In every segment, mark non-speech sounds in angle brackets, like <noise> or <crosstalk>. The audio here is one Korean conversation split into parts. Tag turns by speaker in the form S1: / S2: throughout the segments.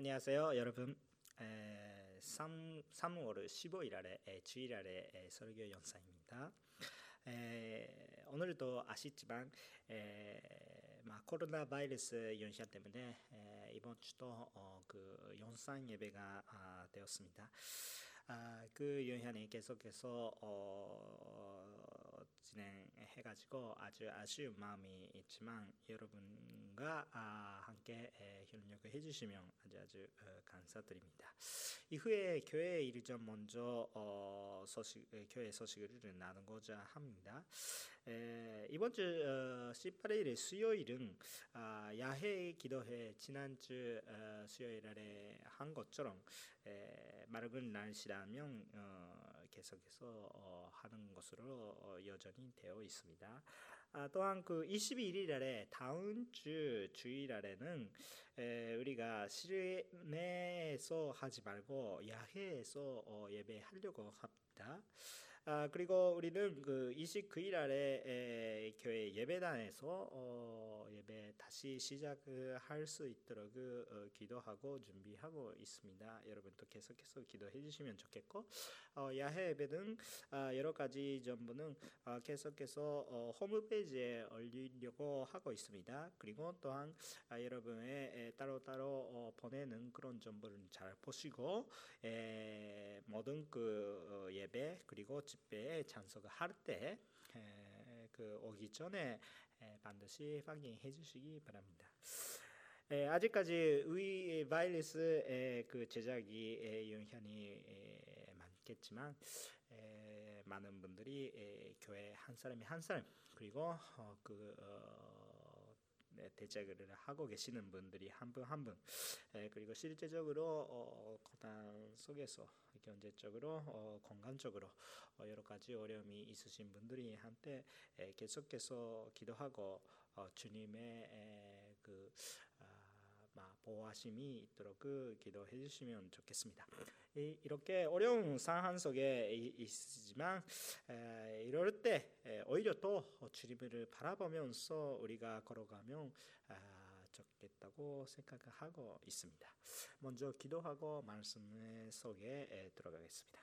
S1: 안녕하세요, 여러분. 에, 3, 3월 15일 아래 에, 주일 아래 에, 설교 영상입니다. 에, 오늘도 아시지만 에, 막 코로나 바이러스 연시한 때문에 에, 이번 주도 어, 그 영상 예배가 아, 되었습니다. 아, 그 연휴에 계속해서 어, 진행해가지고 아주 아쉬운 마음이 있지만 여러분과 아, 함께 에, 협력을 해주시면 아주 아주 어, 감사드립니다. 이후에 교회 일전 먼저 어, 소식 에, 교회 소식을 나누고자 합니다. 에, 이번 주 어, 18일 수요일은 아, 야외 기도회 지난주 어, 수요일 아래 한 것처럼 에, 맑은 날씨라면 어, 계속해서 어, 하는 것으로 어, 여전히 되어 있습니다. 아, 또한 그 21일 아래 다음 주 주일 아래는 에, 우리가 실내에서 하지 말고 야외에서 어, 예배하려고 합니다. 아, 그리고 우리는 그 29일 아래 에, 교회 예배단에서 어, 예배 다시 시작할 수 있도록 그, 어, 기도하고 준비하고 있습니다. 여러분도 계속해서 기도해 주시면 좋겠고 어, 야외 예배는 아, 여러 가지 정보는 어, 계속해서 어, 홈페이지에 올리려고 하고 있습니다. 그리고 또한 아, 여러분의 에, 따로 따로 어, 보내는 그런 정보를 잘 보시고 에, 모든 그 어, 예배 그리고 집회에 참석할 때 그 오기 전에 에, 반드시 확인해 주시기 바랍니다. 에, 아직까지 의 바이러스의 그 제작이 에, 영향이 에, 많겠지만 에, 많은 분들이 에, 교회 한 사람이 한 사람 그리고 어, 그 어, 네, 대책을 하고 계시는 분들이 한 분 한분 그리고 실제적으로 어, 고난 속에서 경제적으로 어, 건강적으로 어, 여러 가지 어려움이 있으신 분들이 한때 에, 계속해서 기도하고 어, 주님의 에, 그 아, 마, 보호하심이 있도록 그 기도해 주시면 좋겠습니다. 이, 이렇게 어려운 상황 속에 있지만 에, 이럴 때 에, 오히려 또 주님을 바라보면서 우리가 걸어가면 아, 좋겠다고 생각하고 있습니다. 먼저 기도하고 말씀 속에 에, 들어가겠습니다.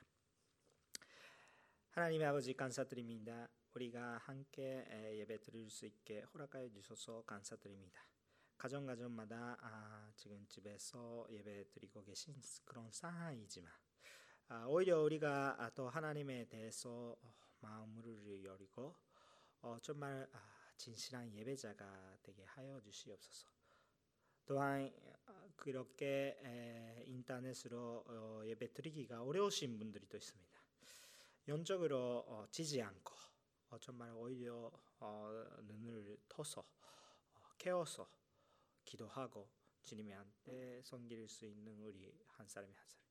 S1: 하나님의 아버지 감사드립니다. 우리가 함께 예배 드릴 수 있게 허락하여 주셔서 감사드립니다. 가정 가정마다 아, 지금 집에서 예배 드리고 계신 그런 상황이지만 아, 오히려 우리가 아, 또 하나님에 대해서 마음을 열고 어, 정말 아, 진실한 예배자가 되게 하여 주시옵소서. 또한 아, 그렇게 에, 인터넷으로 어, 예배 드리기가 어려우신 분들이 또 있습니다. 영적으로 어, 지지 않고 어, 정말 오히려 어, 눈을 터서 어, 깨어서 기도하고 주님한테 섬길 수 있는 우리 한 사람이 한 사람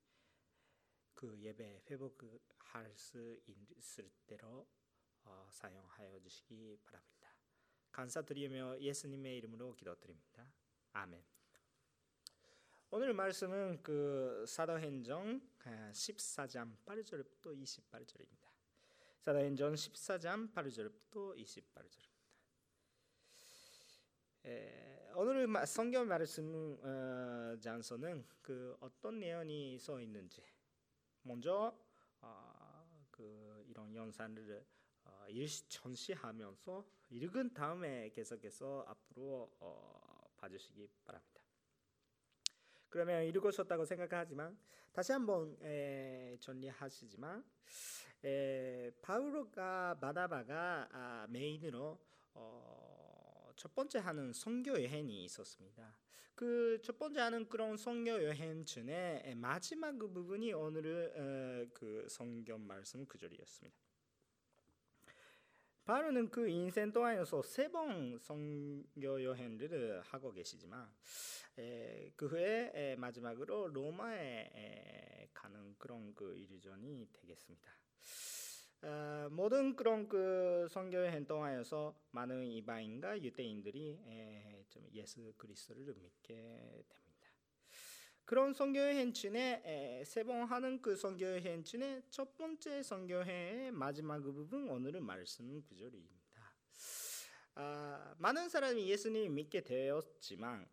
S1: 그 예배 회복할 수 있을 대로 어, 사용하여 주시기 바랍니다. 감사드리며 예수님의 이름으로 기도드립니다. 아멘. 오늘 말씀은 그 사도행전 14장 8절부터 28절입니다. 사도행전 14장 8절부터 28절입니다. 에, 오늘 성경 말씀 어, 장소는 그 어떤 내용이 써 있는지 먼저 어, 그 이런 영상을 어, 전시하면서 읽은 다음에 계속해서 앞으로 어, 봐주시기 바랍니다. 그러면 읽으셨다고 생각하지만 다시 한번 에, 정리하시지만 에, 바울과 바나바가 아, 메인으로 어, 첫 번째 하는 선교 여행이 있었습니다. 그 첫 번째 하는 그런 선교 여행 중에 마지막 그 부분이 오늘의 그 성경 말씀 구절이었습니다. 바로는 그 인생 동안에서 세 번 선교 여행을 하고 계시지만 에, 그 후에 에, 마지막으로 로마에 에, 가는 그런 그 일전이 되겠습니다. 어, 모든 그런 그 선교 여행 동안에서 많은 이방인과 유대인들이 에, 좀 예수 그리스도를 믿게 됩니다. 그런 선교여행 중에 세 번 하는 그 선교여행 중에 첫 번째 선교여행의 마지막 그 부분 오늘은 말씀 구절입니다. 아, 많은 사람이 예수님을 믿게 되었지만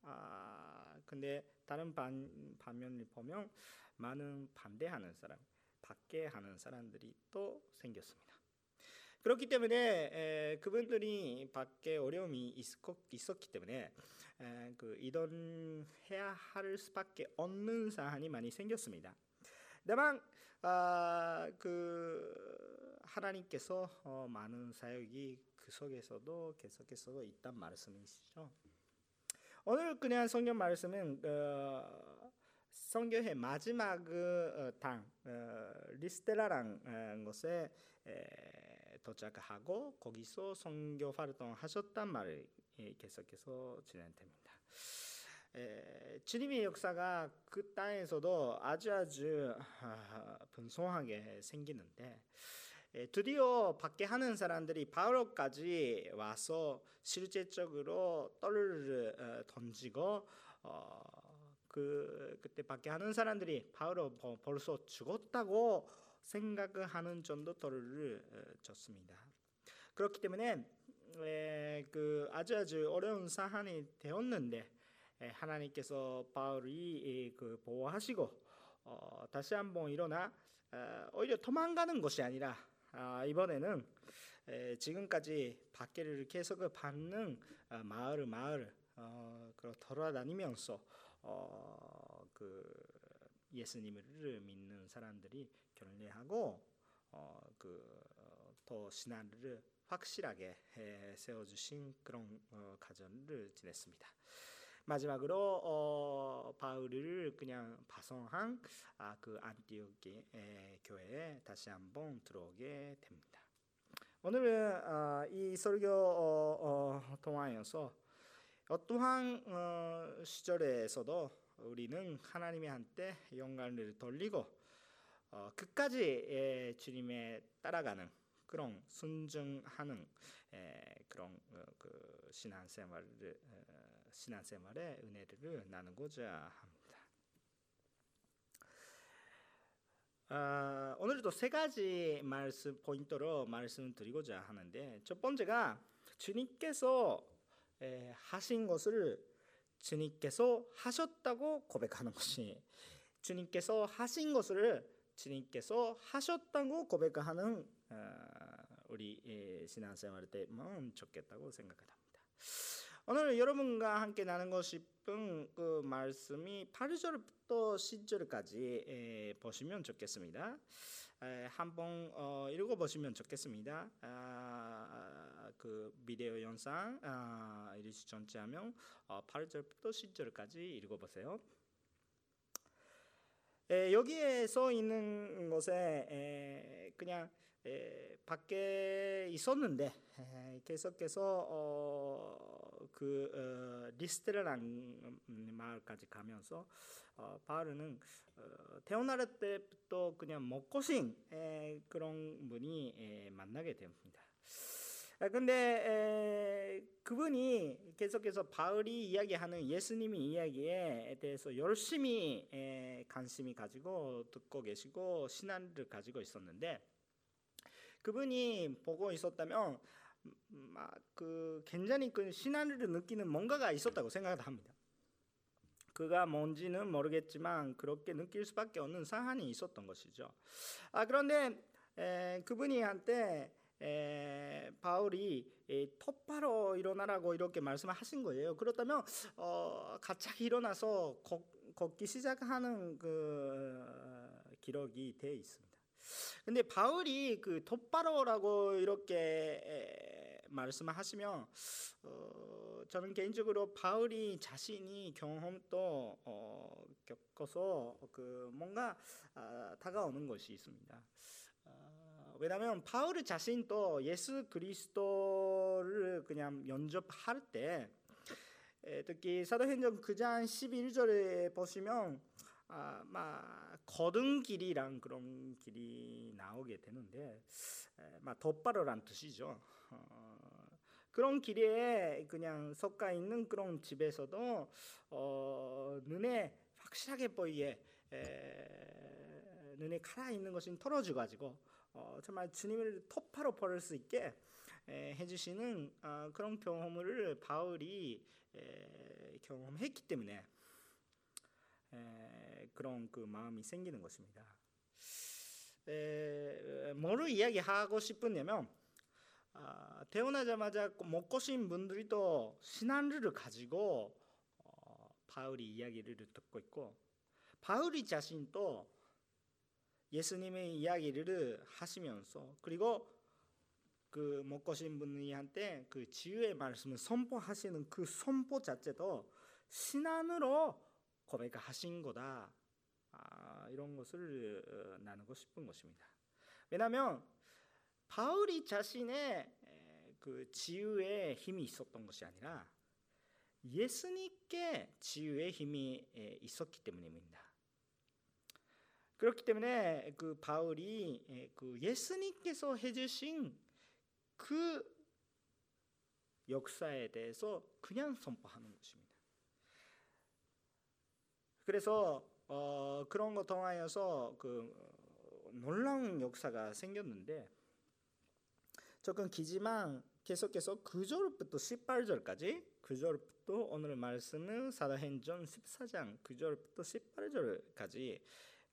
S1: 아, 근데 다른 반, 반면을 보면 많은 반대하는 사람, 밖에 하는 사람들이 또 생겼습니다. 그렇기 때문에 에, 그분들이 밖에 어려움이 있었, 기 때문에 에, 그 이동해야 할 수밖에 없는 사안이 많이 생겼습니다. 다만 아, 그 하나님께서 어, 많은 사역이 그 속에서도 계속해서 있단 말씀이시죠. 오늘 그냥 성경 말씀은 어, 성경의 마지막 그, 어, 당 어, 리스테라라는 곳에 도착하고 거기서 선교 활동하셨단 말을 계속해서 진행됩니다. 주님의 역사가 그 땅에서도 아주 아주 분성하게 생기는데 드디어 밖에 하는 사람들이 바울까지 와서 실제적으로 떨을 어, 던지고 어, 그 그때 밖에 하는 사람들이 바울 벌써 죽었다고 생각하는 정도 떨을 어, 줬습니다. 그렇기 때문에 그 아주 아주 어려운 사안이 되었는데 하나님께서 바울이 그 보호하시고 다시 한번 일어나 오히려 도망가는 것이 아니라 아, 이번에는 지금까지 박해를 계속 받는 아, 마을 마을 어, 돌아다니면서 어, 그 예수님을 믿는 사람들이 결례하고 어, 그더 신앙을 확실하게 세워주신 그런 어, 가정을 지냈습니다. 마지막으로 어, 바울을 그냥 파송한 아, 그 안티오키 교회에 다시 한번 들어오게 됩니다. 오늘은 어, 이 설교 어, 어, 동안에서 어떠한 어, 시절에서도 우리는 하나님의 한테 영광을 돌리고 어, 끝까지 주님의 따라가는 그런 순종하는 그런 그 신앙생활을 신앙생활의 은혜를 나누고자 합니다. 아, 오늘도 세 가지 말씀 포인트로 말씀드리고자 하는데 첫 번째가 주님께서 에, 하신 것을 주님께서 하셨다고 고백하는 것이 주님께서 하신 것을 주님께서 하셨다고 고백하는 어, 우리 신앙생활 때면 좋겠다고 생각합니다. 오늘 여러분과 함께 나누고 싶은 그 말씀이 8절부터 10절까지 보시면 좋겠습니다. 한번 어, 읽어보시면 좋겠습니다. 아, 그 비디오 영상 아, 전체하면 8절부터 10절까지 읽어보세요. 여기에 써 있는 것에 그냥 밖에 있었는데 계속해서 어, 그 어, 리스트라는 마을까지 가면서 어, 어, 태어날 때부터 그냥 먹고신 에, 그런 분이 에, 만나게 됩니다. 아, 근데 에, 그분이 계속해서 바울이 이야기하는 예수님의 이야기에 대해서 열심히 에, 관심이 가지고 듣고 계시고 신앙을 가지고 있었는데 그분이 보고 있었다면 막그 굉장히 그 신앙을 느끼는 뭔가가 있었다고 생각을 합니다. 그가 뭔지는 모르겠지만 그렇게 느낄 수밖에 없는 상황이 있었던 것이죠. 아 그런데 에, 그분이 한테 에, 바울이 에, 똑바로 일어나라고 이렇게 말씀하신 거예요. 그렇다면 어, 갑자기 일어나서 걷, 걷기 시작하는 그 기록이 돼 있습니다. 근데 바울이 그 똑바로라고 이렇게 말씀하시면 어, 저는 개인적으로 바울이 자신이 경험도 어, 겪어서 그 뭔가 아, 다가오는 것이 있습니다. 어, 왜냐하면 바울 자신도 예수 그리스도를 그냥 연접할 때 특히 사도행전 9장 11절에 보시면 아, 막 거듭 길이란 그런 길이 나오게 되는데, 막 덧바로란 뜻이죠. 어, 그런 길에 그냥 섞여 있는 그런 집에서도 어, 눈에 확실하게 보이게 에, 눈에 칼아 있는 것이 털어져 가지고 어, 정말 주님을 토파로 버릴 수 있게 에, 해주시는 어, 그런 경험을 바울이 에, 경험했기 때문에 그런 그 마음이 생기는 것입니다. 에, 뭐를 이야기하고 싶으냐면 아, 태어나자마자 못 고신 분들이 또 신앙을 가지고 어, 바울이 이야기를 듣고 있고 바울이 자신도 예수님의 이야기를 하시면서 그리고 그 먹고신 분이한테 그 지유의 말씀을 선포하시는 그 선포 자체도 신앙으로 고백하신 거다. 아, 이런 것을 어, 나누고 싶은 것입니다. 왜냐하면 바울이 자신의 그 지유의 힘이 있었던 것이 아니라 예수님께 지유의 힘이 있었기 때문입니다. 그렇기 때문에 그 바울이 그 예수님께서 해주신 그 역사에 대해서 그냥 선포하는 것입니다. 그래서 어, 그런 것 통하여서 그 놀라운 역사가 생겼는데 조금 기지만 계속해서 9절부터 18절까지 9절부터 오늘 말씀은 사도행전 14장 9절부터 18절까지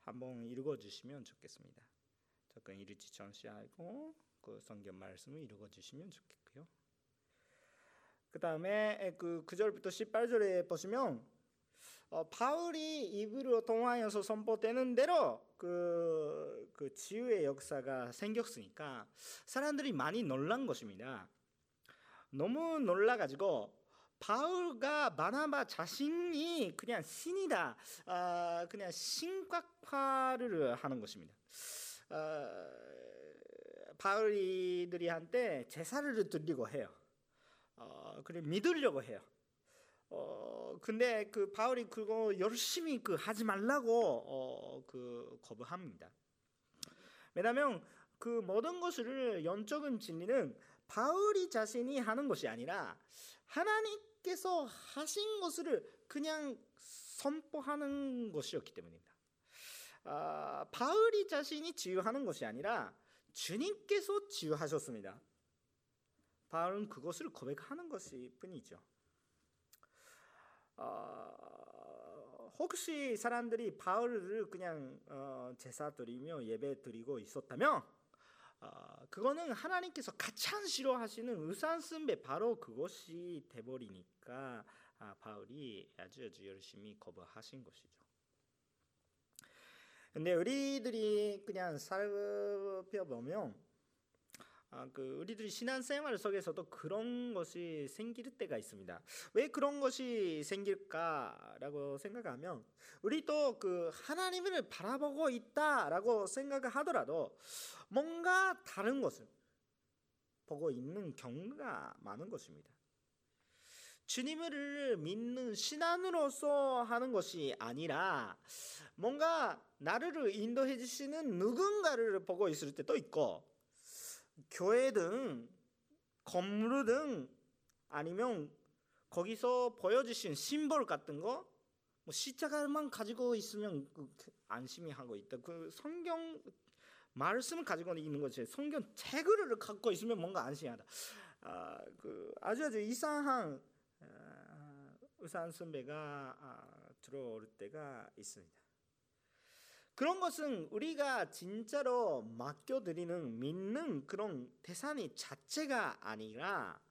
S1: 한번 읽어 주시면 좋겠습니다. 조금 읽지 전시하고 그 성경 말씀을 읽어 주시면 좋겠고요. 그 다음에 그 9절부터 18절에 보시면 어, 바울이 입으로 통하여서 선포되는 대로 그, 그 지유의 역사가 생겼으니까 사람들이 많이 놀란 것입니다. 너무 놀라가지고 바울과 바나바 자신이 그냥 신이다, 아, 그냥 신각화를 하는 것입니다. 아, 바울이들이한테 제사를 드리고 해요. 어, 그리고 믿으려고 해요. 어 근데 그 바울이 그거 열심히 그 하지 말라고 어 그 거부합니다. 왜냐하면 그 모든 것을 영적인 진리는 바울이 자신이 하는 것이 아니라 하나님께서 하신 것을 그냥 선포하는 것이었기 때문입니다. 아, 바울이 자신이 지유하는 것이 아니라 주님께서 지유하셨습니다. 바울은 그것을 고백하는 것이 뿐이죠. 어, 혹시 사람들이 바울을 그냥 어, 제사 드리며 예배 드리고 있었다면 어, 그거는 하나님께서 가장 싫어하시는 의산승배 바로 그것이 돼버리니까 아, 바울이 아주 아주 열심히 거부하신 것이죠. 근데 우리들이 그냥 살펴보면 아, 그 우리들이 신앙생활 속에서도 그런 것이 생길 때가 있습니다. 왜 그런 것이 생길까라고 생각하면 우리도 그 하나님을 바라보고 있다라고 생각을 하더라도 뭔가 다른 것을 보고 있는 경우가 많은 것입니다. 주님을 믿는 신앙으로서 하는 것이 아니라 뭔가 나를 인도해 주시는 누군가를 보고 있을 때도 있고 교회든 건물 아니면 거기서 보여주신 심벌 같은 거, 뭐 십자가만 가지고 있으면 그 안심이 하고 있다. 그 성경 말씀을 가지고 있는 것이 성경 책을 갖고 있으면 뭔가 안심하다. 아, 그 아주 아주 이상한 아, 의사 선배가 아, 들어올 때가 있습니다. 그런 것은 우리가 진짜로 맡겨드리는 믿는 그런 대상이 자체가 아니라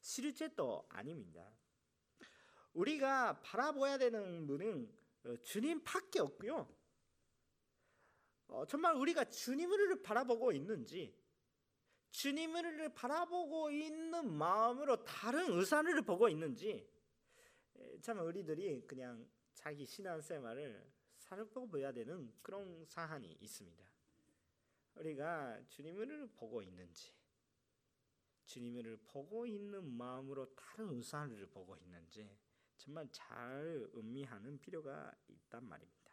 S1: 실제도 아닙니다. 우리가 바라봐야 되는 분은 주님밖에 없고요. 어, 정말 우리가 주님을 바라보고 있는지, 주님을 바라보고 있는 마음으로 다른 의사를 보고 있는지, 참 우리들이 그냥 자기 신앙생활을 살펴봐야 되는 그런 사안이 있습니다. 우리가 주님을 보고 있는지, 주님을 보고 있는 마음으로 다른 우상을 보고 있는지 정말 잘 음미하는 필요가 있단 말입니다.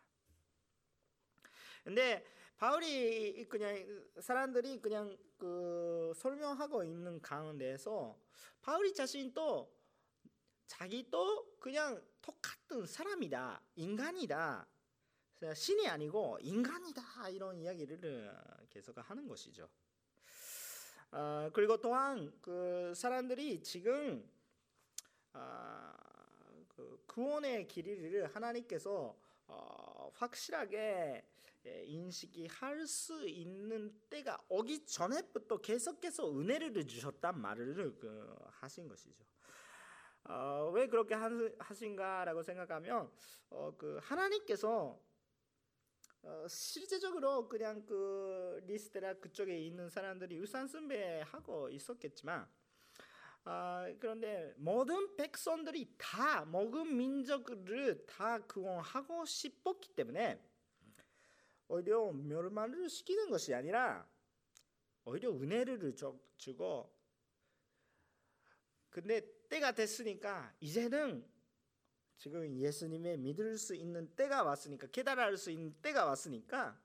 S1: 근데 바울이 그냥 사람들이 그냥 그 설명하고 있는 가운데서 바울이 자신도 자기 도 그냥 똑같은 사람이다, 인간이다. 신이 아니고 인간이다 이런 이야기를 계속 하는 것이죠. 어, 그리고 또한 그 사람들이 지금 어, 그 구원의 길이를 하나님께서 어, 확실하게 예, 인식할 수 있는 때가 오기 전에부터 계속해서 은혜를 주셨단 말을 그 하신 것이죠. 어, 왜 그렇게 하신가라고 생각하면 어, 그 하나님께서 어, 실제적으로 그냥 그 리스테라 그쪽에 있는 사람들이 우산 숭배 하고 있었겠지만 아, 그런데 모든 백성들이 다 모든 민족을 다 구원하고 싶었기 때문에 오히려 멸망을 시키는 것이 아니라 오히려 은혜를 주고 근데 때가 됐으니까 이제는 지금 예수님의 믿을 수 있는 때가 왔으니까 깨달을 수 있는 때가 왔으니까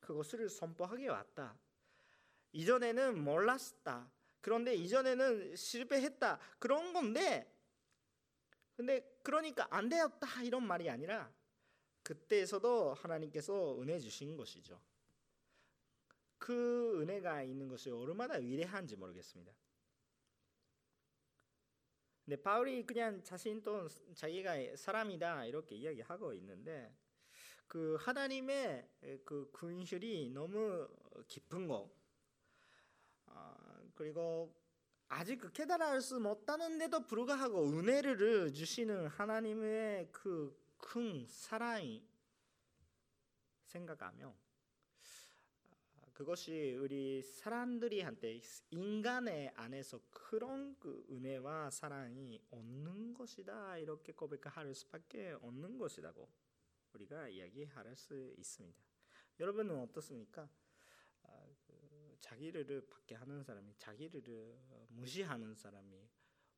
S1: 그것을 선포하게 왔다. 이전에는 몰랐다. 그런데 이전에는 실패했다. 그런 건데 근데 그러니까 안 되었다 이런 말이 아니라 그때에서도 하나님께서 은혜 주신 것이죠. 그 은혜가 있는 것이 얼마나 위대한지 모르겠습니다. 근데 바울이 그냥 자신도 자기가 사람이다 이렇게 이야기하고 있는데 그 하나님의 그 군실이 너무 깊은 거. 어, 그리고 아직 그 깨달을 수 못하는데도 불구하고 은혜를 주시는 하나님의 그 큰 사랑이 생각하며 그것이 우리 사람들이 한테 인간의 안에서 그런 그 은혜와 사랑이 없는 것이다 이렇게 고백할 수밖에 없는 것이라고 우리가 이야기할 수 있습니다. 여러분은 어떻습니까? 아, 그 자기를 받게 하는 사람이 자기를 무시하는 사람이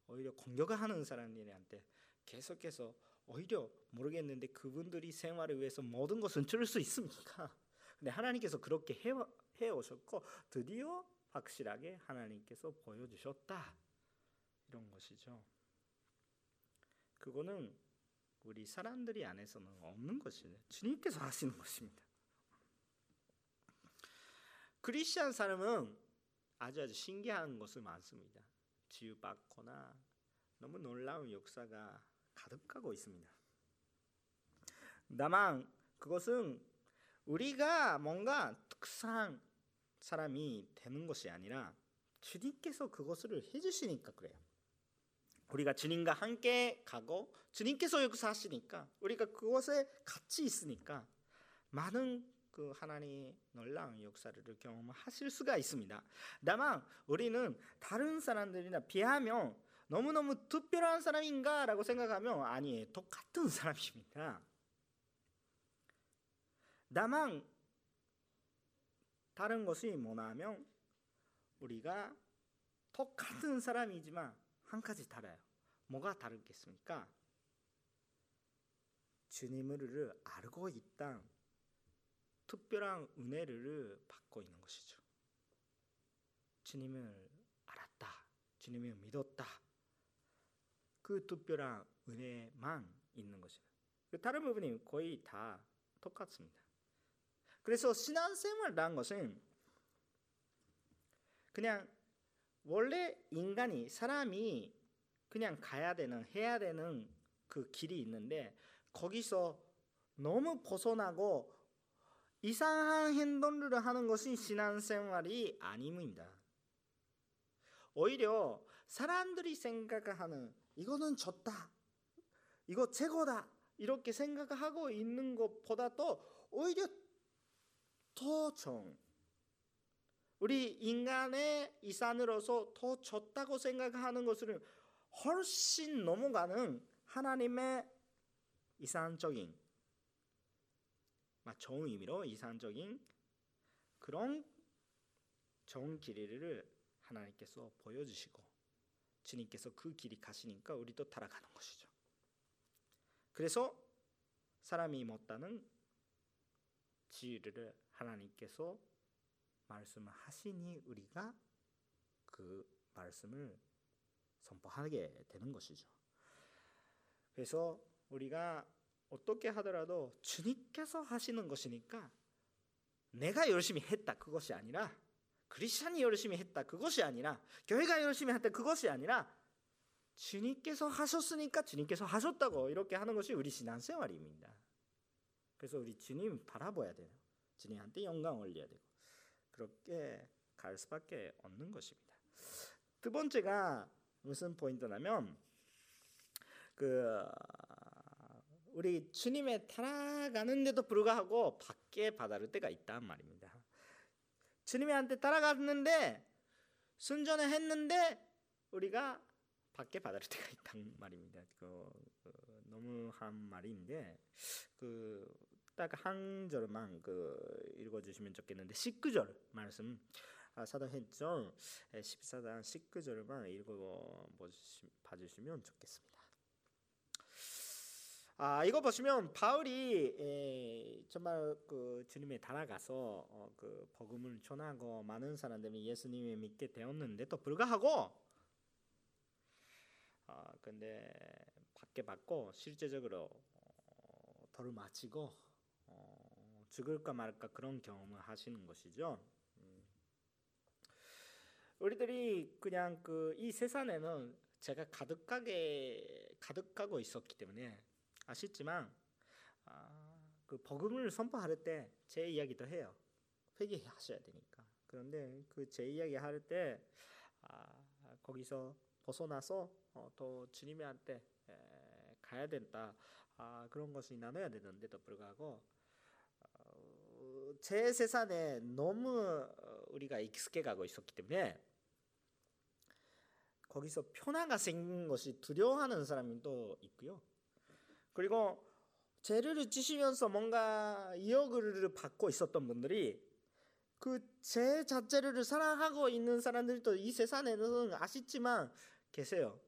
S1: 오히려 공격하는 사람들한테 계속해서 오히려 모르겠는데 그분들이 생활을 위해서 모든 것을 줄수 있습니까? 근데 하나님께서 그렇게 해, 해 오셨고 드디어 확실하게 하나님께서 보여주셨다 이런 것이죠. 그거는 우리 사람들이 안에서는 없는 것이에요. 주님께서 하시는 것입니다. 크리스천 사람은 아주 아주 신기한 것을 많습니다. 치유받거나 너무 놀라운 역사가 가득하고 있습니다. 다만 그것은 우리가 뭔가 특수한 사람이 되는 것이 아니라 주님께서 그것을 해주시니까 그래요. 우리가 주님과 함께 가고 주님께서 역사하시니까 우리가 그것에 같이 있으니까 많은 그 하나님의 놀라운 역사를 경험하실 수가 있습니다. 다만 우리는 다른 사람들이나 비하면 너무너무 특별한 사람인가라고 생각하면 아니에요. 똑같은 사람입니다. 다만 다른 것이 뭐냐면 우리가 똑같은 사람이지만 한 가지 달라요. 뭐가 다르겠습니까? 주님을 알고 있다. 특별한 은혜를 받고 있는 것이죠. 주님을 알았다. 주님을 믿었다. 그 특별한 은혜만 있는 것이다. 그 다른 부분이 거의 다 똑같습니다. 그래서 신앙생활이라는 것은 그냥 원래 인간이 사람이 그냥 가야 되는 해야 되는 그 길이 있는데 거기서 너무 벗어나고 이상한 행동을 하는 것이 신앙생활이 아닙니다. 오히려 사람들이 생각하는 이거는 좋다, 이거 최고다 이렇게 생각하고 있는 것보다 도 오히려 더 좋은 우리 인간의 이산으로서 더 좋다고 생각하는 것을 훨씬 넘어가는 하나님의 이상적인 좋은 의미로 이상적인 그런 좋은 길이를 하나님께서 보여주시고 주님께서 그 길이 가시니까 우리도 따라가는 것이죠. 그래서 사람이 못다는 지혜를 하나님께서 말씀하시니 우리가 그 말씀을 선포하게 되는 것이죠. 그래서 우리가 어떻게 하더라도 주님께서 하시는 것이니까 내가 열심히 했다 그것이 아니라 크리스천이 열심히 했다 그것이 아니라 교회가 열심히 했다 그것이 아니라 주님께서 하셨으니까 주님께서 하셨다고 이렇게 하는 것이 우리 신앙생활입니다. 그래서 우리 주님 바라봐야 돼요. 주님한테 영광 올려야 되고 그렇게 갈 수밖에 없는 것입니다. 두 번째가 무슨 포인트냐면 그 우리 주님의 따라가는데도 불구하고 밖에 받아들 때가 있단 말입니다. 주님한테 따라갔는데 순전히 했는데 우리가 밖에 받아들 때가 있단 말입니다. 그, 그 너무한 말인데 그 딱 한 절만 그 읽어주시면 좋겠는데 19절 말씀 아, 사도행전 14장 19절만 읽어 봐주시면 좋겠습니다. 아 이거 보시면 바울이 에, 정말 그 주님의 따라가서 어, 그 복음을 전하고 많은 사람들이 예수님을 믿게 되었는데도 불구하고 아 근데 받게 받고 실제적으로 어, 맞히고 어, 죽을까 말까 그런 경험을 하시는 것이죠. 음. 우리들이 그냥 그 이 세상에는 제가 가득하게 가득하고 있었기 때문에 아시지만 아, 그 복음을 선포할 때 제 이야기도 해요. 회개하셔야 되니까. 그런데 그 제 이야기 할 때 아, 거기서 벗어나서 어, 또 주님한테 에, 가야 된다. 아, 그런 것이 나눠야 되는데도 불구하고 어, 제 세상에 너무 우리가 익숙해 가고 있었기 때문에 거기서 편화가 생긴 것이 두려워하는 사람이 또 있고요. 그리고 죄를 지시면서 뭔가 이어를 받고 있었던 분들이 그 죄 자체를 사랑하고 있는 사람들도 이 세상에는 아시지만 계세요.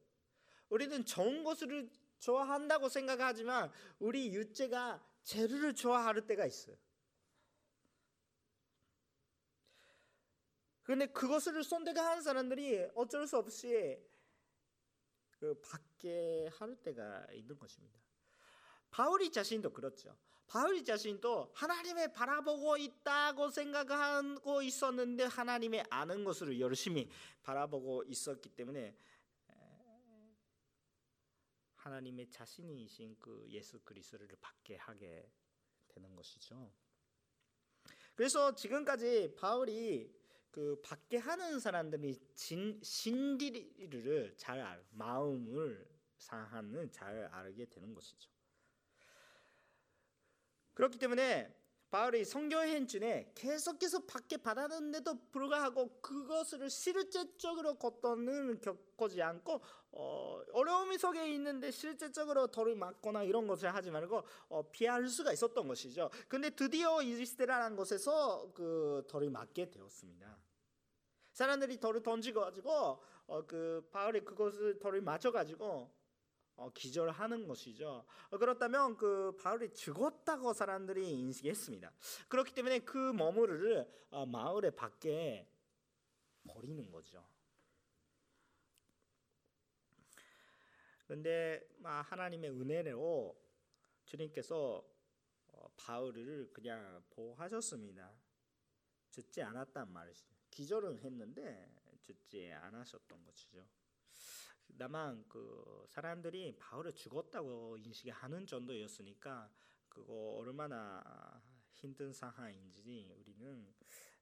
S1: 우리는 좋은 것을 좋아한다고 생각하지만 우리 육체가 죄를 좋아할 때가 있어요. 그런데 그것을 선택한 사람들이 어쩔 수 없이 그 밖에 할 때가 있는 것입니다. 바울이 자신도 그렇죠. 바울이 자신도 하나님의 바라보고 있다고 생각하고 있었는데 하나님의 아는 것을 열심히 바라보고 있었기 때문에 하나님의 자신이신 그 예수 그리스도를 받게 하게 되는 것이죠. 그래서 지금까지 바울이 그 받게 하는 사람들이 진, 신디를 잘 알, 마음을 상하는 잘 알게 되는 것이죠. 그렇기 때문에 바울이 성경행 중에 계속해서 받게 받았는데도 불구하고 그것을 실제적으로 걷도는 겪지 않고 어, 어려움이 속에 있는데 실제적으로 돌을 맞거나 이런 것을 하지 말고 어, 피할 수가 있었던 것이죠. 근데 드디어 이스라엘라는 곳에서 그 돌을 맞게 되었습니다. 사람들이 돌을 던지고 가지고 어, 그 바울이 그것을 돌을 맞춰 가지고 어, 기절하는 것이죠. 어, 그렇다면 그 바울이 죽었다고 사람들이 인식했습니다. 그렇기 때문에 그 머무르를 어, 마을의 밖에 버리는 거죠. 그런데 하나님의 은혜로 주님께서 어, 바울을 그냥 보호하셨습니다. 죽지 않았단 말이죠. 기절은 했는데 죽지 않으셨던 것이죠. 다만 그 사람들이 바울을 죽었다고 인식하는 정도였으니까 그거 얼마나 힘든 상황인지 우리는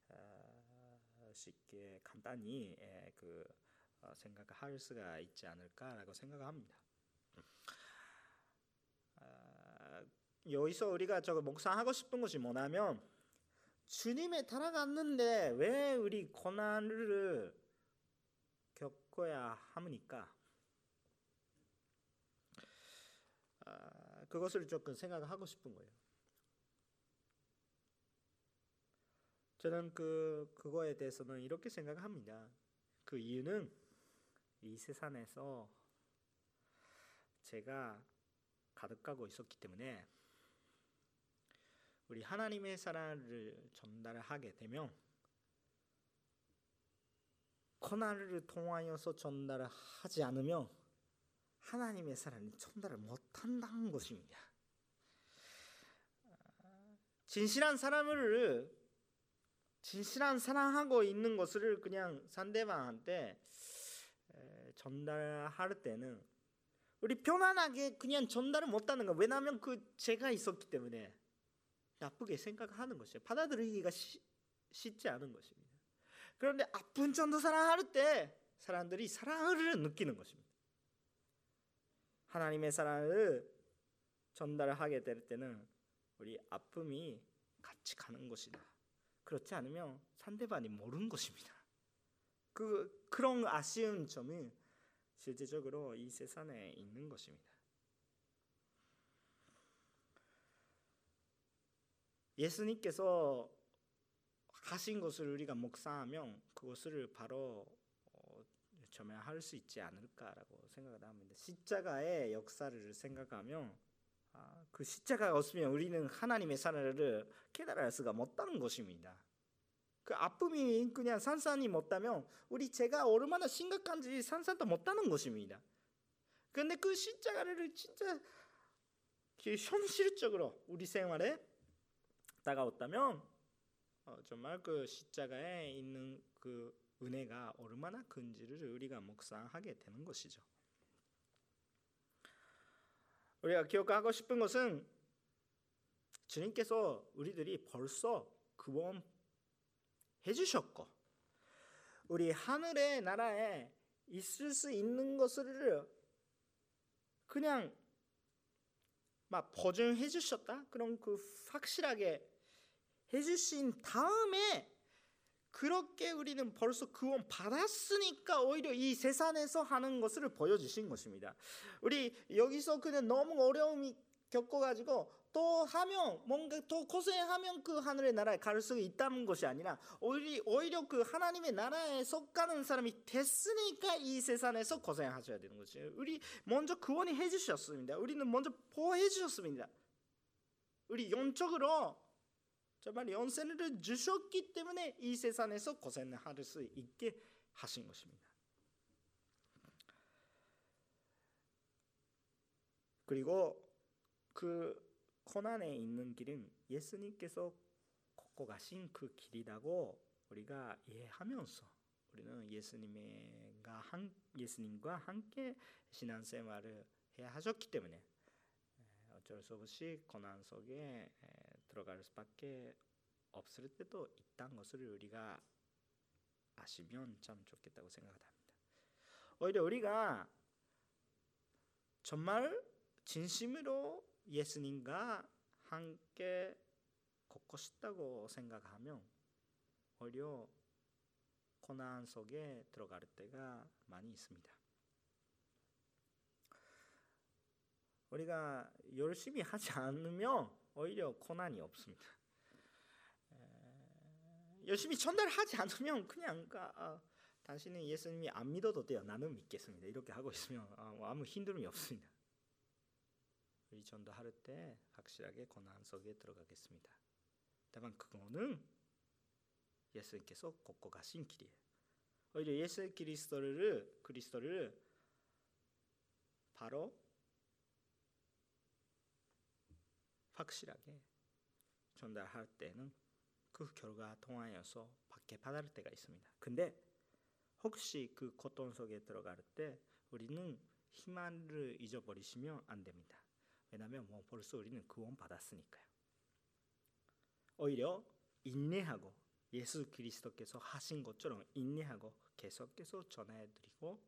S1: 어, 쉽게 간단히 예, 그 어, 생각할 수가 있지 않을까라고 생각합니다. 아, 여기서 우리가 저거 묵상하고 싶은 것이 뭐냐면 주님에 따라갔는데 왜 우리 고난을 겪어야 합니까? 그것을 조금 생각하고 싶은 거예요. 저는 그 그거에 대해서는 이렇게 생각합니다. 그 이유는 이 세상에서 제가 가득하고 있었기 때문에 우리 하나님의 사랑을 전달하게 되면 고난을 통하여서 전달하지 않으면 하나님의 사랑이 전달을 못한다는 것입니다. 진실한 사람을 진실한 사랑하고 있는 것을 그냥 상대방한테 전달할 때는 우리 편안하게 그냥 전달을 못하는 거 왜냐하면 그 죄가 있었기 때문에 나쁘게 생각하는 것이에요. 받아들이기가 시, 쉽지 않은 것입니다. 그런데 아픈 정도 사랑할 때 사람들이 사랑을 느끼는 것입니다. 하나님의 사랑을 전달하게 될 때는 우리 아픔이 같이 가는 것이다. 그렇지 않으면 상대방이 모르는 것입니다. 그 그런 아쉬운 점이 실제적으로 이 세상에 있는 것입니다. 예수님께서 하신 것을 우리가 묵상하면 그것을 바로 점화할 수 있지 않을까라고 생각을 합니다. 십자가의 역사를 생각하면 아, 그 십자가가 없으면 우리는 하나님의 사랑을 깨달을 수가 없다는 것입니다. 그 아픔이 그냥 산산이 못다면 우리 제가 얼마나 심각한지 산산도 못다는 것입니다. 그런데 그 십자가를 진짜 현실적으로 우리 생활에 다가왔다면 어, 정말 그 십자가에 있는 그 은혜가 얼마나 큰지를 우리가 묵상하게 되는 것이죠. 우리가 기억하고 싶은 것은 주님께서 우리들이 벌써 구원 해 주셨고 우리 하늘의 나라에 있을 수 있는 것을 그냥 막 보증해 주셨다. 그런 그 확실하게 해 주신 다음에 그렇게 우리는 벌써 구원 받았으니까 오히려 이 세상에서 하는 것을 보여주신 것입니다. 우리 여기서 그냥 너무 어려움이 겪어가지고 또 하면 뭔가 또 고생하면 그 하늘의 나라에 갈 수 있다는 것이 아니라 오히려, 오히려 그 하나님의 나라에 속가는 사람이 됐으니까 이 세상에서 고생하셔야 되는 거죠. 우리 먼저 구원이 해주셨습니다. 우리는 먼저 보호해 주셨습니다. 우리 영적으로 정말 연세를 주셨기 때문에 이 세상에서 고생을 할 수 있게 하신 것입니다. 그리고 그 고난에 있는 길은 예수님께서 걷고 가신 그 길이라고 우리가 이해하면서 우리는 예수님과 한 예수님과 함께 신앙생활을 해야 하셨기 때문에 어쩔 수 없이 고난 속에 들어갈 수밖에 없을 때도 있다는 것을 우리가 아시면 참 좋겠다고 생각합니다. 오히려 우리가 정말 진심으로 예수님과 함께 걷고 싶다고 생각하면 오히려 고난 속에 들어갈 때가 많이 있습니다. 우리가 열심히 하지 않으면 오히려 고난이 없습니다. 열심히 전달하지 않으면 그냥 아, 당신은 예수님이 안 믿어도 돼요. 나는 믿겠습니다. 이렇게 하고 있으면 아무 힘듦이 없습니다. 우리 전도할 때 확실하게 고난 속에 들어가겠습니다. 다만 그거는 예수님께서 걷고 가신 길이에요. 오히려 예수 그리스도를 그리스도를 바로 확실하게 전달할 때는 그 결과 통하여서 받게 받을 때가 있습니다. 근데 혹시 그 고통 속에 들어갈 때 우리는 희망을 잊어버리시면 안 됩니다. 왜냐하면 뭐 벌써 우리는 구원 받았으니까요. 오히려 인내하고 예수 그리스도께서 하신 것처럼 인내하고 계속해서 전해드리고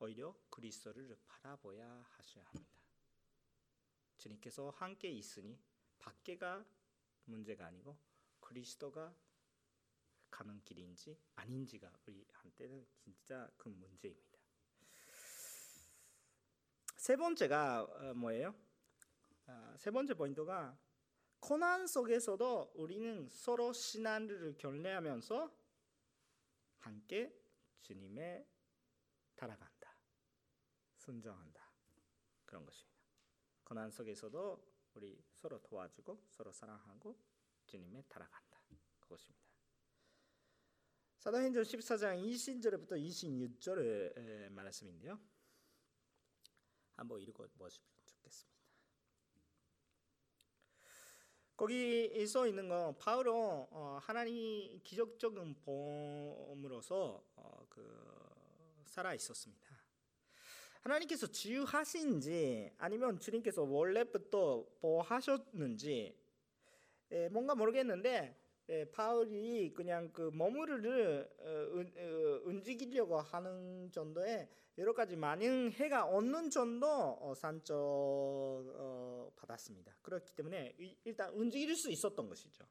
S1: 오히려 그리스도를 바라보야 하셔야 합니다. 주님께서 함께 있으니 밖에가 문제가 아니고 그리스도가 가는 길인지 아닌지가 우리한테는 진짜 큰 문제입니다. 세 번째가 어, 뭐예요? 아, 세 번째 포인트가 고난 속에서도 우리는 서로 신앙을 견례하면서 함께 주님의 따라간다, 순종한다 그런 것입니다. 고난 속에서도 우리 서로 도와주고 서로 사랑하고 주님의 따라간다. 그것입니다. 사도행전 14장 20절부터 26절의 말씀인데요. 한번 읽어 보시면 좋겠습니다. 거기 써 있는 건 바울은 어, 하나님 기적적인 보험으로서 어, 그 살아 있었습니다. 하나님께서 지유하신지 아니면 주님께서 원래부터 뭐 하셨는지 에, 뭔가 모르겠는데 에, 바울이 그냥 그 머무르를 어, 은, 어, 움직이려고 하는 정도의 여러 가지 많은 해가 없는 정도 어, 산적 어, 받았습니다. 그렇기 때문에 이- 일단 움직일 수 있었던 것이죠.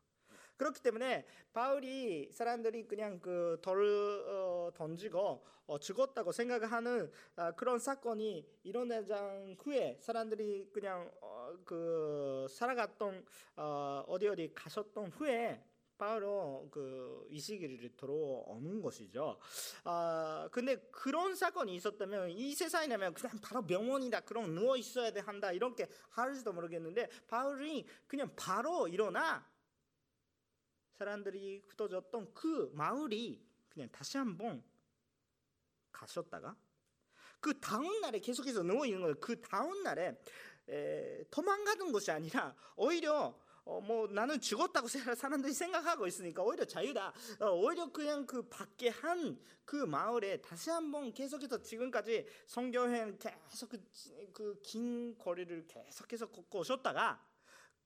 S1: 그렇기 때문에 바울이 사람들이 그냥 그돌 어, 던지고 어, 죽었다고 생각하는 아, 그런 사건이 일어나장 후에 사람들이 그냥 어, 그 살아갔던 어, 어디 어디 가셨던 후에 바로 그 이 시기를 들어오는 것이죠. 아 근데 그런 사건이 있었다면 이 세상이라면 그냥 바로 병원이다 그럼 누워 있어야 돼 한다 이렇게 할지도 모르겠는데 바울이 그냥 바로 일어나 사람들이 흩어졌던 그 마을이 그냥 다시 한번 가셨다가 그 다음 날에 계속해서 누워 있는 거예요. 그 다음 날에 에, 도망가는 것이 아니라 오히려 어, 뭐 나는 죽었다고 세- 사람들이 생각하고 있으니까 오히려 자유다. 어, 오히려 그냥 그 밖에 한 그 마을에 다시 한번 계속해서 지금까지 성교행 계속 그긴 거리를 계속해서 걷고 오셨다가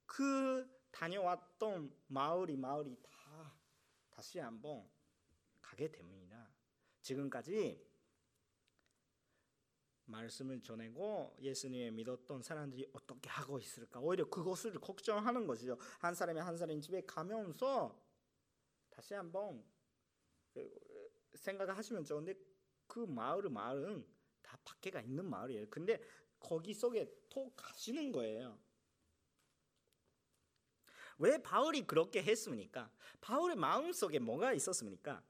S1: 그 다녀왔던 마을이 마을이 다 다시 한번 가게 됩니다. 지금까지 말씀을 전하고 예수님을 믿었던 사람들이 어떻게 하고 있을까? 오히려 그것을 걱정하는 것이죠. 한 사람이 한 사람 집에 가면서 다시 한번 생각을 하시면 좋은데 그 마을은 마을은 다 밖에가 있는 마을이에요. 근데 거기 속에 또 가시는 거예요. 왜 바울이 그렇게 했습니까? 바울의 마음 속에 뭐가 있었습니까?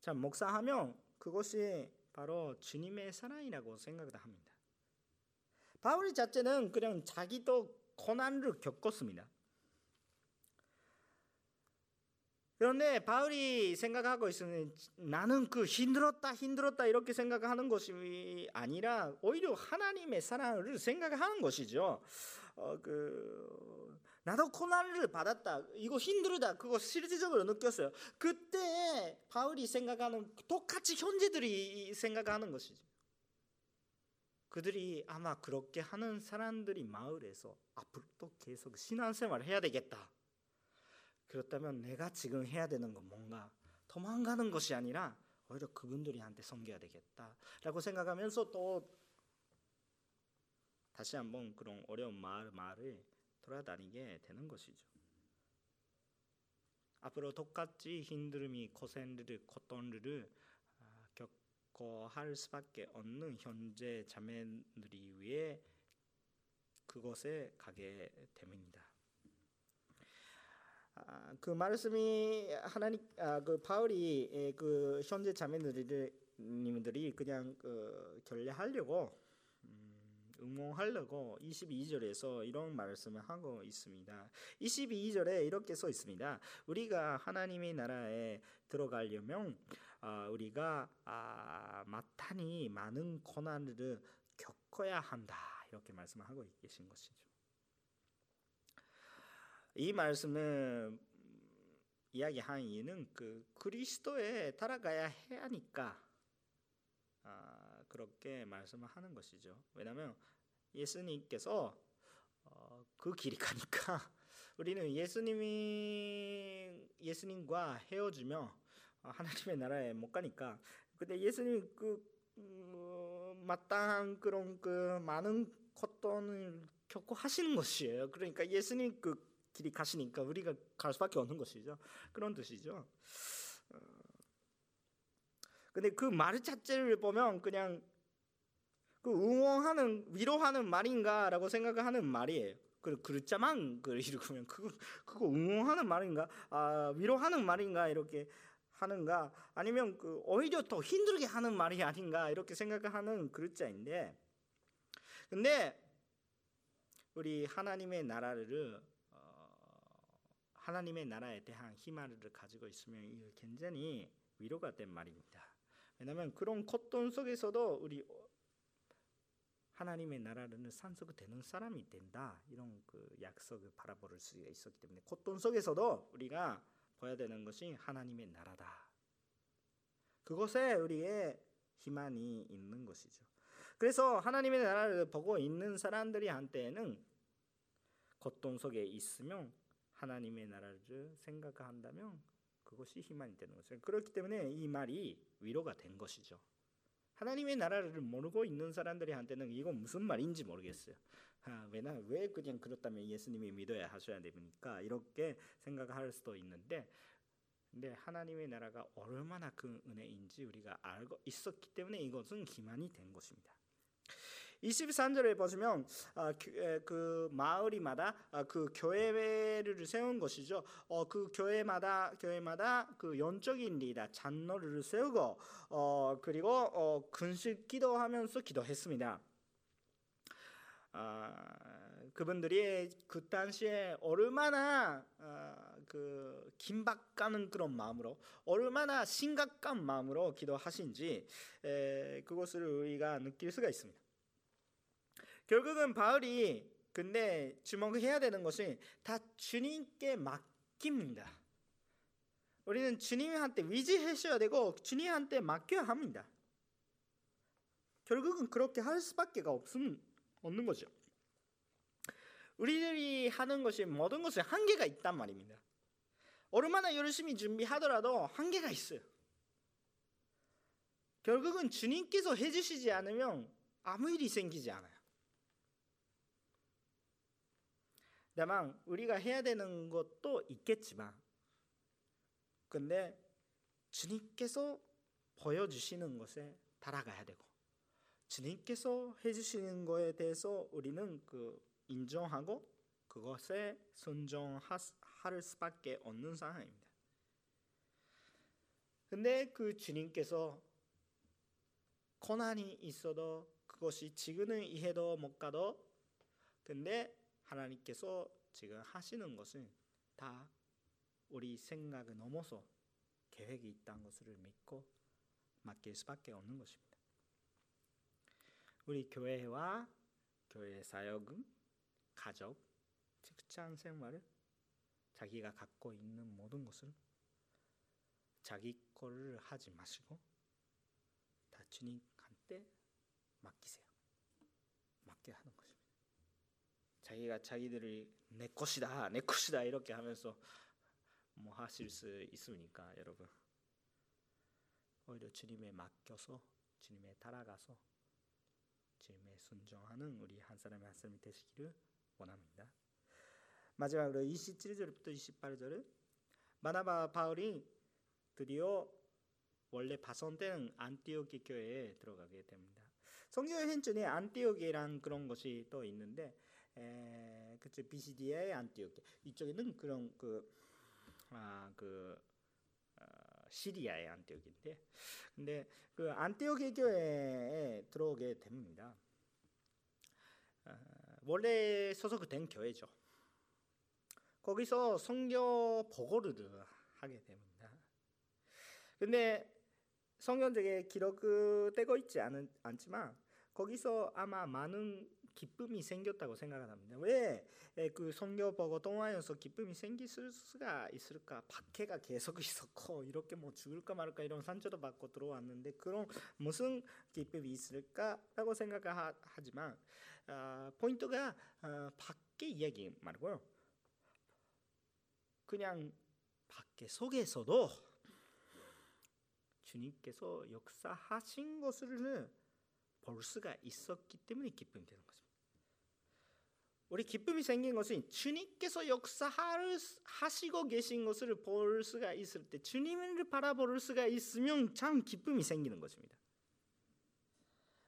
S1: 자, 목사하면 그것이 바로 주님의 사랑이라고 생각을 합니다. 바울 자체는 그냥 자기도 고난을 겪었습니다. 그런데 바울이 생각하고 있으면 나는 그 힘들었다 힘들었다 이렇게 생각하는 것이 아니라 오히려 하나님의 사랑을 생각하는 것이죠. 어, 그 나도 고난을 받았다. 이거 힘들다. 그거 실질적으로 느꼈어요. 그때 바울이 생각하는 똑같이 현재들이 생각하는 것이죠. 그들이 아마 그렇게 하는 사람들이 마을에서 앞으로도 계속 신앙생활을 해야 되겠다. 그렇다면 내가 지금 해야 되는 건 뭔가 도망가는 것이 아니라 오히려 그분들이한테 섬겨야 되겠다라고 생각하면서 또 다시 한번 그런 어려운 말 말을 돌아다니게 되는 것이죠. 앞으로 똑같이 힘듦이 고생을 고통을 아, 겪고 할 수밖에 없는 현재 자매들이 위해 그곳에 가게 됩니다. 아, 그 말씀이 하나님 아, 그 바울이 에, 그 현재 자매들이 그냥 그 결례하려고 음, 응원하려고 22절에서 이런 말씀을 하고 있습니다. 22절에 이렇게 써 있습니다. 우리가 하나님의 나라에 들어가려면 아, 우리가 아, 마땅히 많은 고난을 겪어야 한다 이렇게 말씀을 하고 계신 것이죠. 이 말씀은 이야기한 이유는 그 그리스도에 따라가야 해 하니까 아, 그렇게 말씀을 하는 것이죠. 왜냐하면 예수님께서 어, 그 길이 가니까 <laughs> 우리는 예수님이 예수님과 헤어지며 하나님의 나라에 못 가니까 근데 예수님 그 어, 마땅한 그런 그 많은 고통을 겪고 하시는 것이에요. 그러니까 예수님 그 길이 가시니까 우리가 갈 수밖에 없는 것이죠. 그런 뜻이죠. 어, 근데 그 말 자체를 보면 그냥 그 응원하는 위로하는 말인가라고 생각하는 말이에요. 그 글자만 그 읽으면 그거 그거 응원하는 말인가? 아 위로하는 말인가 이렇게 하는가? 아니면 그 오히려 더 힘들게 하는 말이 아닌가 이렇게 생각하는 글자인데, 근데 우리 하나님의 나라를 하나님의 나라에 대한 희망을 가지고 있으면 이게 굉장히 위로가 된 말입니다. 왜냐하면 그런 고통 속에서도 우리 하나님의 나라는 산속되는 사람이 된다 이런 그 약속을 바라볼 수가 있었기 때문에 고통 속에서도 우리가 봐야 되는 것이 하나님의 나라다. 그곳에 우리의 희망이 있는 것이죠. 그래서 하나님의 나라를 보고 있는 사람들이 한테는 고통 속에 있으면 하나님의 나라를 생각한다면 그것이 희망이 되는 것이죠. 그렇기 때문에 이 말이 위로가 된 것이죠. 하나님의 나라를 모르고 있는 사람들한테는 이건 무슨 말인지 모르겠어요. 아, 왜나 왜 그냥 그렇다면 예수님이 믿어야 하셔야 됩니까? 이렇게 생각할 수도 있는데 근데 하나님의 나라가 얼마나 그 은혜인지 우리가 알고 있었기 때문에 이것은 기만이 된 것입니다. 23절에 보시면 아, 그, 그 마을이마다 아, 그 교회를 세운 것이죠. 어, 그 교회마다 교회마다 그 영적인 리더 장로를 세우고 어, 그리고 어, 근식 기도하면서 기도했습니다. 아, 그분들이 그 당시에 얼마나 아, 그 긴박하는 그런 마음으로 얼마나 심각한 마음으로 기도하신지 에, 그것을 우리가 느낄 수가 있습니다. 결국은 바울이 근데 주목해야 되는 것이 다 주님께 맡깁니다. 우리는 주님한테 위지하셔야 되고 주님한테 맡겨야 합니다. 결국은 그렇게 할 수밖에 없음, 없는 거죠. 우리들이 하는 것이 모든 것에 한계가 있단 말입니다. 얼마나 열심히 준비하더라도 한계가 있어요. 결국은 주님께서 해주시지 않으면 아무 일이 생기지 않아요. 다만 우리가 해야 되는 것도 있겠지만 근데 주님께서 보여주시는 것에 따라가야 되고 주님께서 해주시는 것에 대해서 우리는 그 인정하고 그것에 순종할 수밖에 없는 상황입니다. 근데 그 주님께서 고난이 있어도 그것이 지금은 이해도 못 가도 근데 하나님께서 지금 하시는 것은 다 우리 생각을 넘어서 계획이 있다는 것을 믿고 맡길 수밖에 없는 것입니다. 우리 교회와 교회 사역은 가족, 직장 생활을 자기가 갖고 있는 모든 것을 자기 거를 하지 마시고 다 주님한테 맡기세요. 맡게 하는 것입니다. 자기가 자기들이 내 것이다, 내 것이다 이렇게 하면서 뭐 하실 수 있으니까 여러분 오히려 주님에 맡겨서 주님에 따라가서 주님에 순종하는 우리 한 사람의 한 사람이 되시기를 원합니다. 마지막으로 27절부터 28절은 바나바 바울이 드디어 원래 파송된 안티오키 교회에 들어가게 됩니다. 성경 현존에 안티오키란 그런 것이 또 있는데 에, 그쵸 비시디아의 안티오키 이쪽에는 그런 그 아, 그 어, 시리아의 안티오키인데 근데 그 안티오키 교회에 들어오게 됩니다. 어, 원래 소속된 교회죠. 거기서 성경 보고를 하게 됩니다. 근데 성경적에 기록되고 있지 않은, 않지만 거기서 아마 많은 기쁨이 생겼다고 생각합니다. 왜 그 성경 보고 동화에서 기쁨이 생길 수가 있을까? 박해가 계속 <laughs> 있었고 이렇게 뭐 죽을까 말까 이런 상처도 받고 들어왔는데 그런 무슨 기쁨이 있을까라고 생각하지만 어, 포인트가 어, 밖에 이야기 말고요. 그냥 밖에 속에서도 주님께서 역사하신 것을 볼 수가 있었기 때문에 기쁨이 되는 것입니다. 우리 기쁨이 생긴 것은 주님께서 역사하시고 계신 것을 볼 수가 있을 때 주님을 바라볼 수가 있으면 참 기쁨이 생기는 것입니다.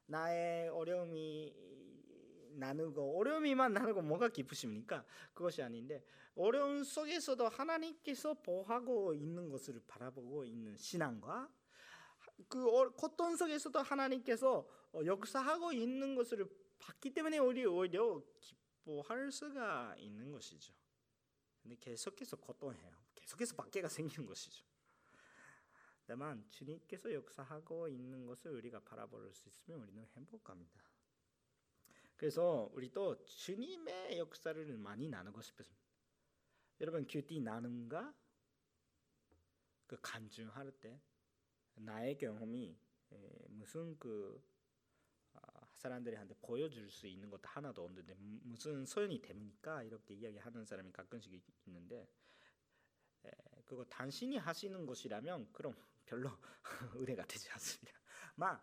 S1: 나의 어려움이 나누고 어려움이만 나누고 뭐가 기쁘십니까? 그것이 아닌데 어려움 속에서도 하나님께서 보하고 있는 것을 바라보고 있는 신앙과 그 고통 속에서도 하나님께서 역사하고 있는 것을 봤기 때문에 우리 오히려 기 뻐할 수가 있는 것이죠. 근데 계속해서 고통해요. 계속해서 박해가 생기는 것이죠. 다만 주님께서 역사하고 있는 것을 우리가 바라볼 수 있으면 우리는 행복합니다. 그래서 우리도 주님의 역사를 많이 나누고 싶습니다. 여러분 큐티 나눔과 그 간증할 때 나의 경험이 무슨 그 사람들한테 보여줄 수 있는 것도 하나도 없는데 무슨 소용이 됩니까? 이렇게 이야기하는 사람이 가끔씩 있는데 에, 그거 당신이 하시는 것이라면 그럼 별로 <laughs> 은혜가 되지 않습니다. 막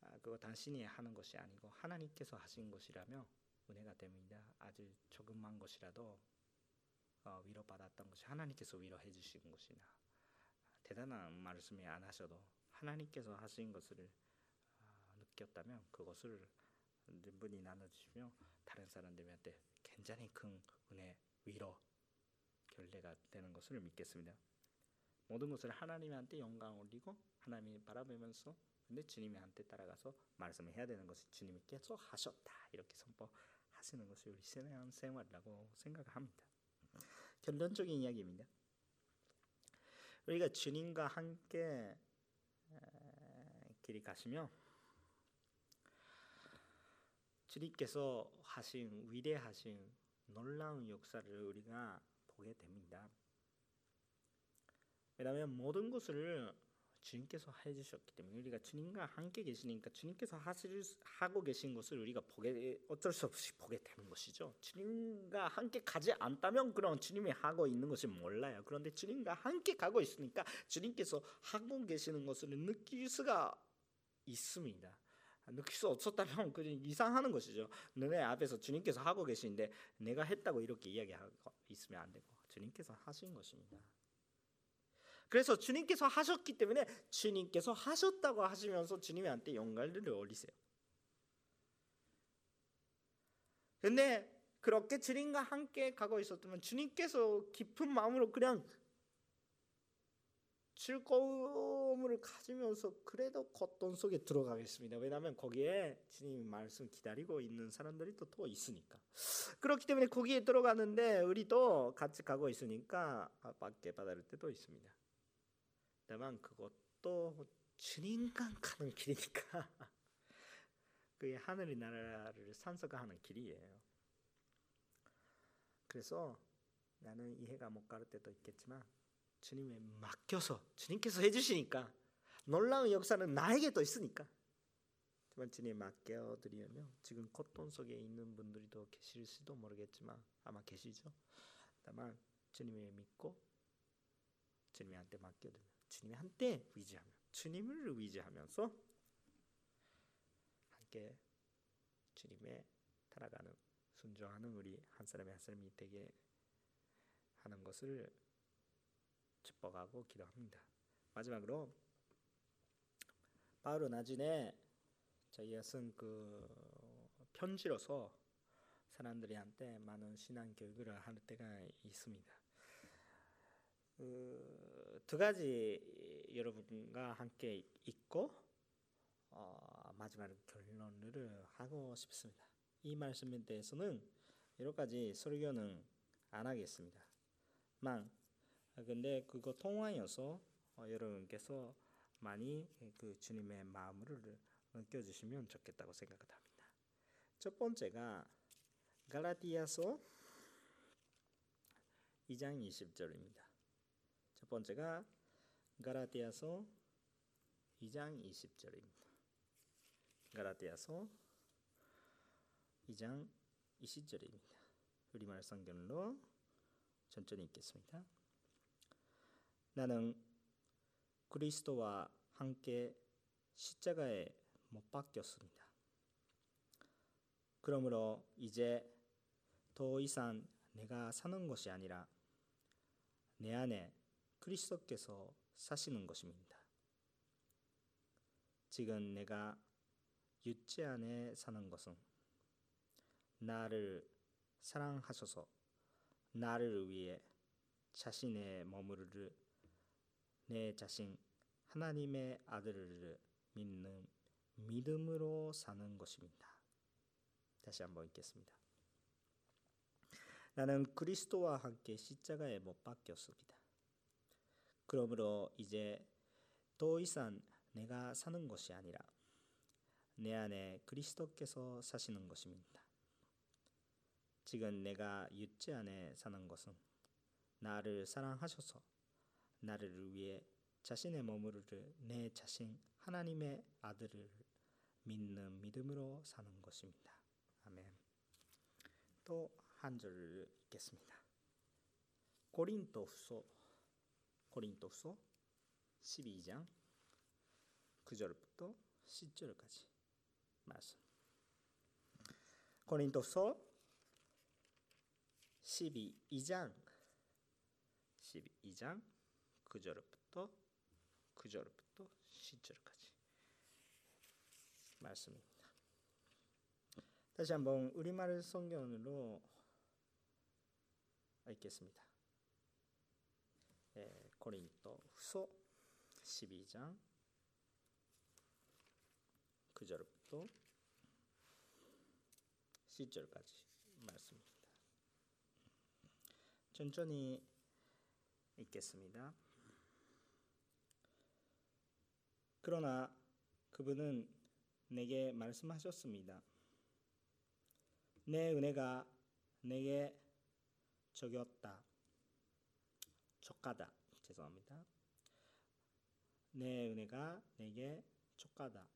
S1: 아, 그거 당신이 하는 것이 아니고 하나님께서 하신 것이라면 은혜가 됩니다. 아주 조금만 것이라도 어, 위로받았던 것이 하나님께서 위로해 주신 것이나 대단한 말씀이 안 하셔도 하나님께서 하신 것을 어, 느꼈다면 그것을 분이 나눠주시며 다른 사람들한테 굉장히 큰 은혜, 위로, 결례가 되는 것을 믿겠습니다. 모든 것을 하나님한테 영광 올리고 하나님이 바라보면서 근데 주님한테 따라가서 말씀을 해야 되는 것이 주님이 계속 하셨다 이렇게 선포하시는 것이 우리 신앙 생활이라고 생각합니다. 결론적인 이야기입니다. 우리가 주님과 함께 길이 가시며 주님께서 하신 위대하신 놀라운 역사를 우리가 보게 됩니다. 왜냐하면 모든 것을 주님께서 해주셨기 때문에 우리가 주님과 함께 계시니까 주님께서 하실, 하고 계신 것을 우리가 보게 어쩔 수 없이 보게 되는 것이죠. 주님과 함께 가지 않다면 그럼 주님이 하고 있는 것을 몰라요. 그런데 주님과 함께 가고 있으니까 주님께서 하고 계시는 것을 느낄 수가 있습니다. 느낄 수 없었다면 그 이상하는 것이죠. 너네 앞에서 주님께서 하고 계시는데 내가 했다고 이렇게 이야기하고 있으면 안 되고 주님께서 하신 것입니다. 그래서 주님께서 하셨기 때문에 주님께서 하셨다고 하시면서 주님한테 영광을 올리세요. 근데 그렇게 주님과 함께 가고 있었다면 주님께서 깊은 마음으로 그냥 즐거움을 가지면서 그래도 겉돈 속에 들어가겠습니다. 왜냐하면 거기에 주님 말씀 기다리고 있는 사람들이 또, 또 있으니까. 그렇기 때문에 거기에 들어가는데 우리도 같이 가고 있으니까 밖에 받을 때도 있습니다. 다만 그것도 주님과 가는 길이니까 <laughs> 그게 하늘의 나라를 산서가하는 길이에요. 그래서 나는 이해가 못 가를 때도 있겠지만 주님에 맡겨서 주님께서 해주시니까 놀라운 역사는 나에게도 있으니까 하지만 주님에 맡겨드리면 지금 고통 속에 있는 분들도 계실지도 모르겠지만 아마 계시죠. 다만 주님을 믿고 주님한테 맡겨드리면 주님의 한때 위지하며 주님을 위지하면서 함께 주님의 따라가는 순종하는 우리 한 사람의 한 사람이 되게 하는 것을 축복하고 기도합니다. 마지막으로 바울은 나중에 자기가 쓴그 편지로서 사람들한테 많은 신앙 교육을 할 때가 있습니다. 그 두 가지 여러분과 함께 있고 어, 마지막 결론을 하고 싶습니다. 이 말씀에 대해서는 여러 가지 설교는 안 하겠습니다. 만 근데 그거 통화여서 어, 여러분께서 많이 그 주님의 마음을 느껴주시면 좋겠다고 생각합니다. 첫 번째가 갈라디아서 2장 20절입니다. 첫 번째가 가라디아서 2장 20절입니다. 가라디아서 2장 20절입니다. 우리말 성경으로 천천히 읽겠습니다. 나는 그리스도와 함께 십자가에 못 박혔습니다. 그러므로 이제 더 이상 내가 사는 것이 아니라 내 안에 그리스도께서 사시는 것입니다. 지금 내가 육체 안에 사는 것은 나를 사랑하셔서 나를 위해 자신의 머무를 내 자신 하나님의 아들을 믿는 믿음으로 사는 것입니다. 다시 한번 읽겠습니다. 나는 그리스도와 함께 십자가에 못 박혔습니다. 그러므로 이제 더 이상 내가 사는 것이 아니라 내 안에 그리스도께서 사시는 것입니다. 지금 내가 육체 안에 사는 것은 나를 사랑하셔서 나를 위해 자신의 머무를 내 자신 하나님의 아들을 믿는 믿음으로 사는 것입니다. 아멘. 또 한 절 읽겠습니다. 고린도후서 고린도후서 12장 9절부터 10절까지 말씀. 고린도서 12장 12장 9절부터 9절부터 10절까지 말씀입니다. 다시 한번 우리말 성경으로 읽겠습니다. 예, 고린도 후서 12장 9절부터 10절까지 말씀입니다. 천천히 읽겠습니다. 그러나 그분은 내게 말씀하셨습니다. 내 은혜가 내게 적였다. 족하다. 죄송합니다. 내 은혜가 내게 족하다.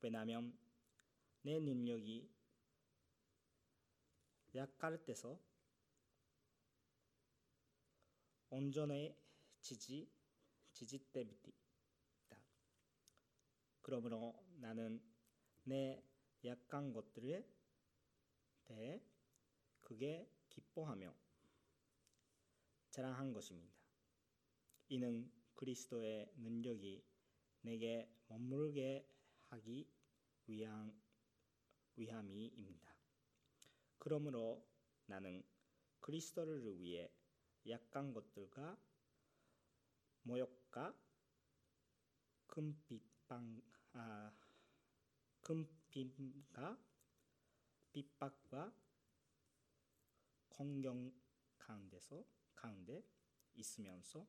S1: 왜냐하면 내 능력이 약할 때서 온전해지지 지지 때문이다. 그러므로 나는 내 약한 것들에 대해 그게 기뻐하며 자랑한 것입니다. 이는 그리스도의 능력이 내게 머물게 하기 위한 위함이입니다. 그러므로 나는 그리스도를 위해 약한 것들과 모욕과 큰 핍박, 아, 큰 핍과 핍박과 공경 가운데서 가운데 있으면서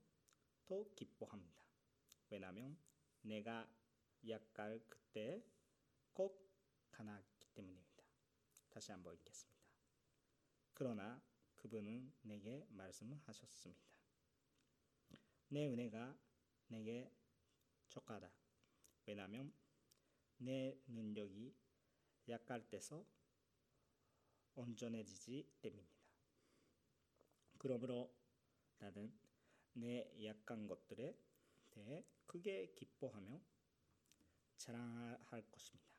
S1: 더 기뻐합니다. 왜냐하면 내가 약할 그때 꼭 가나기 때문입니다. 다시 한번 읽겠습니다. 그러나 그분은 내게 말씀하셨습니다. 내 은혜가 내게 족하다. 왜냐하면 내 능력이 약할 때서 온전해지지 때문입니다. 그러므로 나는 내 약한 것들에 대해 크게 기뻐하며 자랑할 것입니다.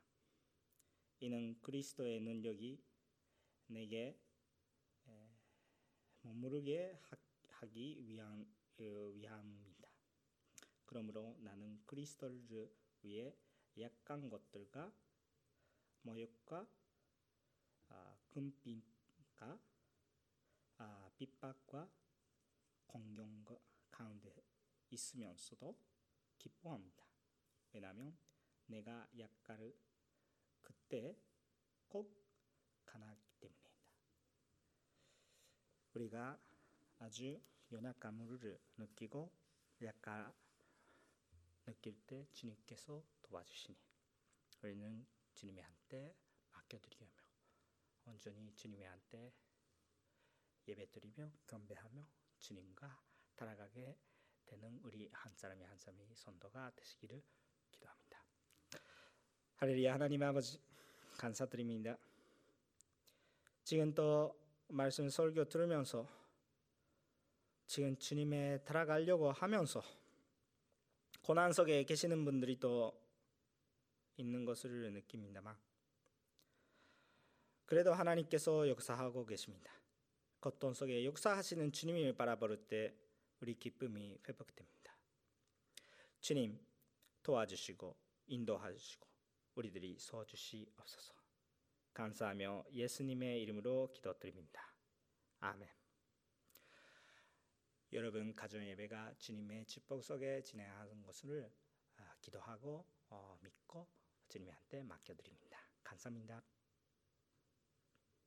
S1: 이는 그리스도의 능력이 내게 머무르게 하기 위한 위함입니다. 그러므로 나는 그리스도를 위해 약한 것들과 모욕과 아, 금빛과 아, 핍박과 공경 가운데 있으면서도 기뻐합니다. 왜냐하면 내가 약할 그때 꼭 가나기 때문입니다. 우리가 아주 연약감을 느끼고 약간 느낄 때 주님께서 도와주시니 우리는 주님의 한테 맡겨드리며 온전히 주님의 한테 예배드리며 경배하며 주님과 따라가게 되는 우리 한 사람이 한 사람이 선도가 되시기를 기도합니다. 할렐루야 하나님 아버지 감사드립니다. 지금 또 말씀 설교 들으면서 지금 주님에 따라가려고 하면서 고난 속에 계시는 분들이 또 있는 것을 느낍니다만 그래도 하나님께서 역사하고 계십니다. 고통 속에 역사하시는 주님을 바라볼 때 우리 기쁨이 회복됩니다. 주님 도와주시고 인도하시고 우리들이 서주시옵소서. 감사하며 예수님의 이름으로 기도드립니다. 아멘. 여러분 가정 예배가 주님의 축복 속에 진행하는 것을 기도하고 어, 믿고 주님한테 맡겨드립니다. 감사합니다.